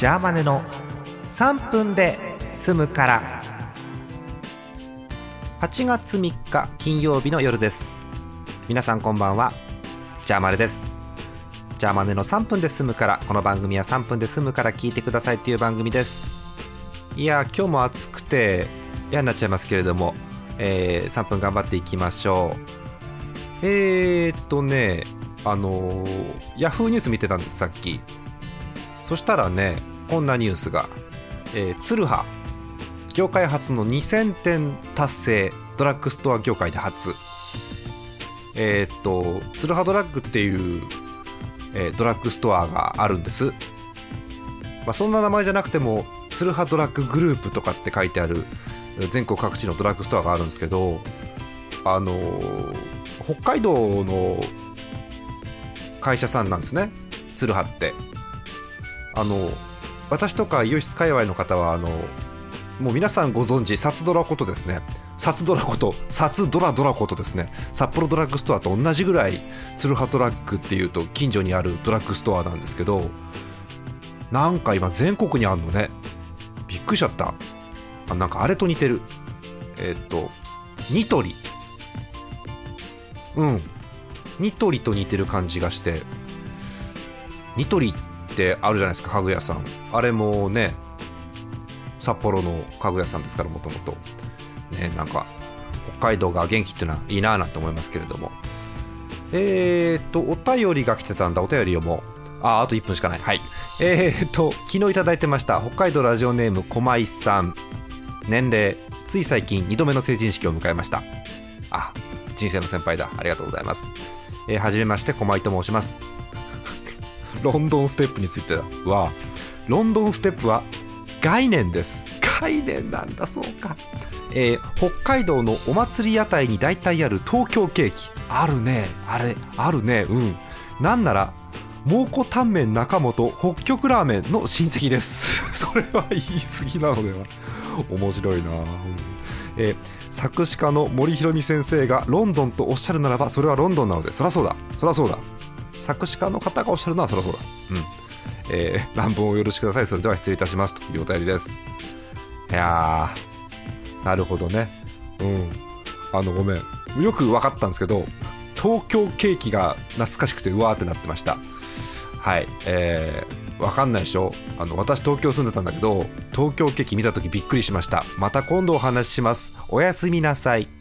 ジャーマネの3分で済むから。8月3日金曜日の夜です。皆さんこんばんは。ジャーマネです。ジャーマネの3分で済むからこの番組は3分で済むから聞いてくださいっていう番組です。いや今日も暑くて嫌になっちゃいますけれども、えー、3分頑張っていきましょう。えー、っとねあのー、ヤフーニュース見てたんですさっき。そしたらねこんなニュースが、えー、ツルハ。業界初の2000店達成ドラッグストア業界で初。えー、っとツルハドラッグっていう、えー、ドラッグストアがあるんです、まあ、そんな名前じゃなくてもツルハドラッググループとかって書いてある全国各地のドラッグストアがあるんですけどあのー、北海道の会社さんなんですね。ツルハって。あの私とかイオシス界隈の方はあのもう皆さんご存知サツドラことですね。サツドラことサツドラドラことですね。札幌ドラッグストアと同じぐらいツルハドラッグっていうと近所にあるドラッグストアなんですけどなんか今全国にあるのね。びっくりしちゃった。あなんかあれと似てる。えっ、とニトリ。うん。ニトリと似てる感じがして。ニトリってあるじゃないですか家具屋さん。あれもね札幌の家具屋さんですからもともと。ねなんか北海道が元気っていうのはいいなぁなんて思いますけれども。えー、っとお便りが来てたんだ。お便りをもう。ああと1分しかない。はい。えー、っと昨日いただいてました。北海道ラジオネーム駒井さん。年齢つい最近2度目の成人式を迎えました。あ人生の先輩だ。ありがとうございます。えー、はじめまして駒井と申します。ロンドンステップについてはロンドンステップは概念です。概念なんだそうか、えー、北海道のお祭り屋台に大体ある東京ケーキ。あるね。あれあるね。うん。なんなら蒙古タンメン中本北極ラーメンの親戚です。それは言い過ぎなのでは。面白いな、うん。えー、作詞家の森弘美先生がロンドンとおっしゃるならばそれはロンドンなのでそりゃそうだ。そりゃそうだ作詞家の方がおっしゃるのはそりゃそうだ。うん。えー、乱文をよろしくください。それでは失礼いたします。というお便りです。いやーなるほどね。うん。あのごめん。よく分かったんですけど東京ケーキが懐かしくてうわーってなってました。はい。えー、分かんないでしょ。あの私東京住んでたんだけど東京ケーキ見た時びっくりしました。また今度お話しします。おやすみなさい。